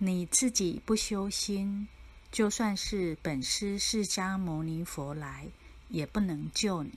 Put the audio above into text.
你自己不修心就算是本师释迦牟尼佛来也不能救你。